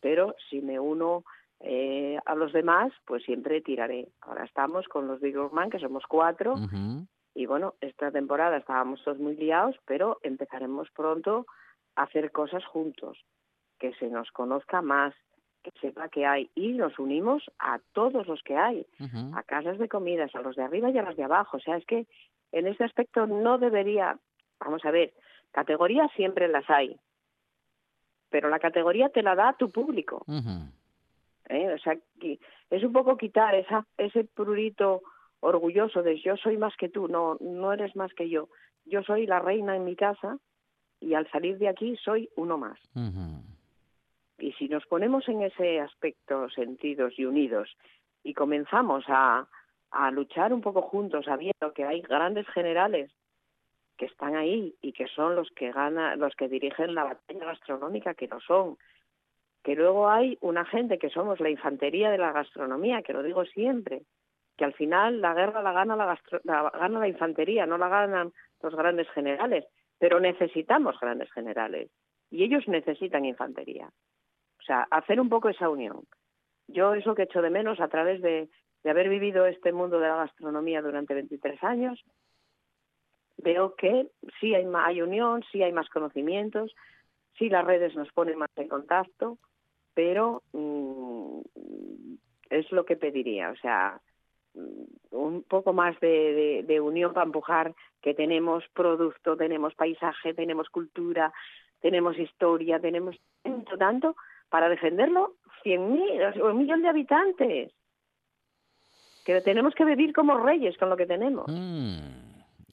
pero si me uno eh, a los demás, pues siempre tiraré. Ahora estamos con los Big Man, que somos cuatro, y bueno, esta temporada estábamos todos muy liados, pero empezaremos pronto a hacer cosas juntos, que se nos conozca más, que sepa que hay, y nos unimos a todos los que hay, a casas de comidas, a los de arriba y a los de abajo. O sea, es que en ese aspecto no debería, vamos a ver, categorías siempre las hay, pero la categoría te la da tu público. ¿Eh? O sea, es un poco quitar esa, ese prurito orgulloso de yo soy más que tú, no, no eres más que yo. Yo soy la reina en mi casa y al salir de aquí soy uno más. Y si nos ponemos en ese aspecto sentidos y unidos y comenzamos a, a luchar un poco juntos, sabiendo que hay grandes generales que están ahí y que son los que ganan, los que dirigen la batalla gastronómica, que lo son, que luego hay una gente que somos la infantería de la gastronomía, que lo digo siempre, que al final la guerra la gana la, gastro- la gana la infantería, no la ganan los grandes generales, pero necesitamos grandes generales y ellos necesitan infantería. O sea, hacer un poco esa unión. Yo es lo que echo de menos a través de, haber vivido este mundo de la gastronomía durante 23 años. Veo que sí hay, hay unión, sí hay más conocimientos, sí las redes nos ponen más en contacto, pero mm, es lo que pediría. O sea, mm, un poco más de, de- de unión para empujar que tenemos producto, tenemos paisaje, tenemos cultura, tenemos historia, tenemos tanto, tanto para defenderlo 100.000 o un millón de habitantes. Que tenemos que vivir como reyes con lo que tenemos. Mm.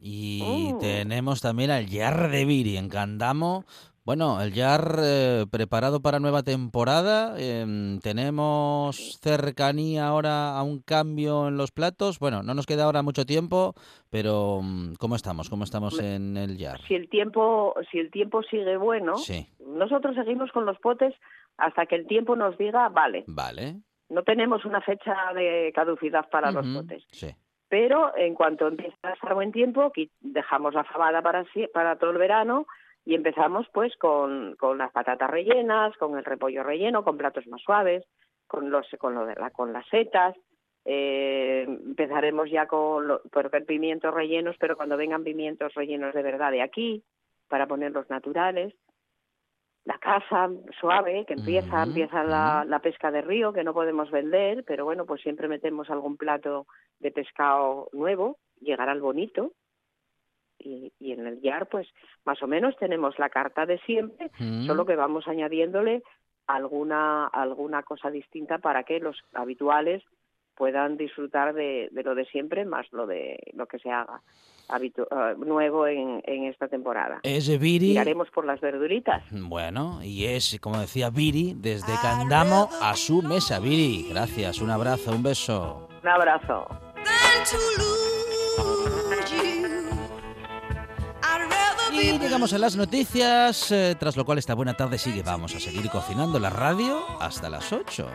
Y tenemos también al Yar de Viri en Candamo. Bueno, el Yar eh, preparado para nueva temporada. em, tenemos cercanía ahora a un cambio en los platos. Bueno, no nos queda ahora mucho tiempo, pero mm, ¿cómo estamos? ¿Cómo estamos en el Yar? Si el tiempo, si el tiempo sigue bueno, Sí, nosotros seguimos con los potes hasta que el tiempo nos diga, vale, vale. no tenemos una fecha de caducidad para los potes. Sí. Pero en cuanto empieza a estar buen tiempo, dejamos la fabada para, para todo el verano y empezamos pues con, con las patatas rellenas, con el repollo relleno, con platos más suaves, con los con lo de la, con las setas. eh, empezaremos ya con lo, pimientos rellenos, pero cuando vengan pimientos rellenos de verdad de aquí, para ponerlos naturales. La casa suave, que empieza, empieza la, la pesca de río, que no podemos vender, pero bueno, pues siempre metemos algún plato de pescado nuevo, llegará el bonito. Y, y en el YAR, pues más o menos tenemos la carta de siempre, Mm. solo que vamos añadiéndole alguna, alguna cosa distinta para que los habituales puedan disfrutar de, de lo de siempre más lo de lo que se haga habitu- eh, nuevo en, en esta temporada. Es Viri. Tiraremos por las verduritas. Bueno, y es, como decía Viri, desde Candamo a su mesa. Viri, gracias, un abrazo, un beso. Un abrazo. Llegamos a las noticias, eh, tras lo cual esta buena tarde sigue. Vamos a seguir cocinando la radio hasta las 8.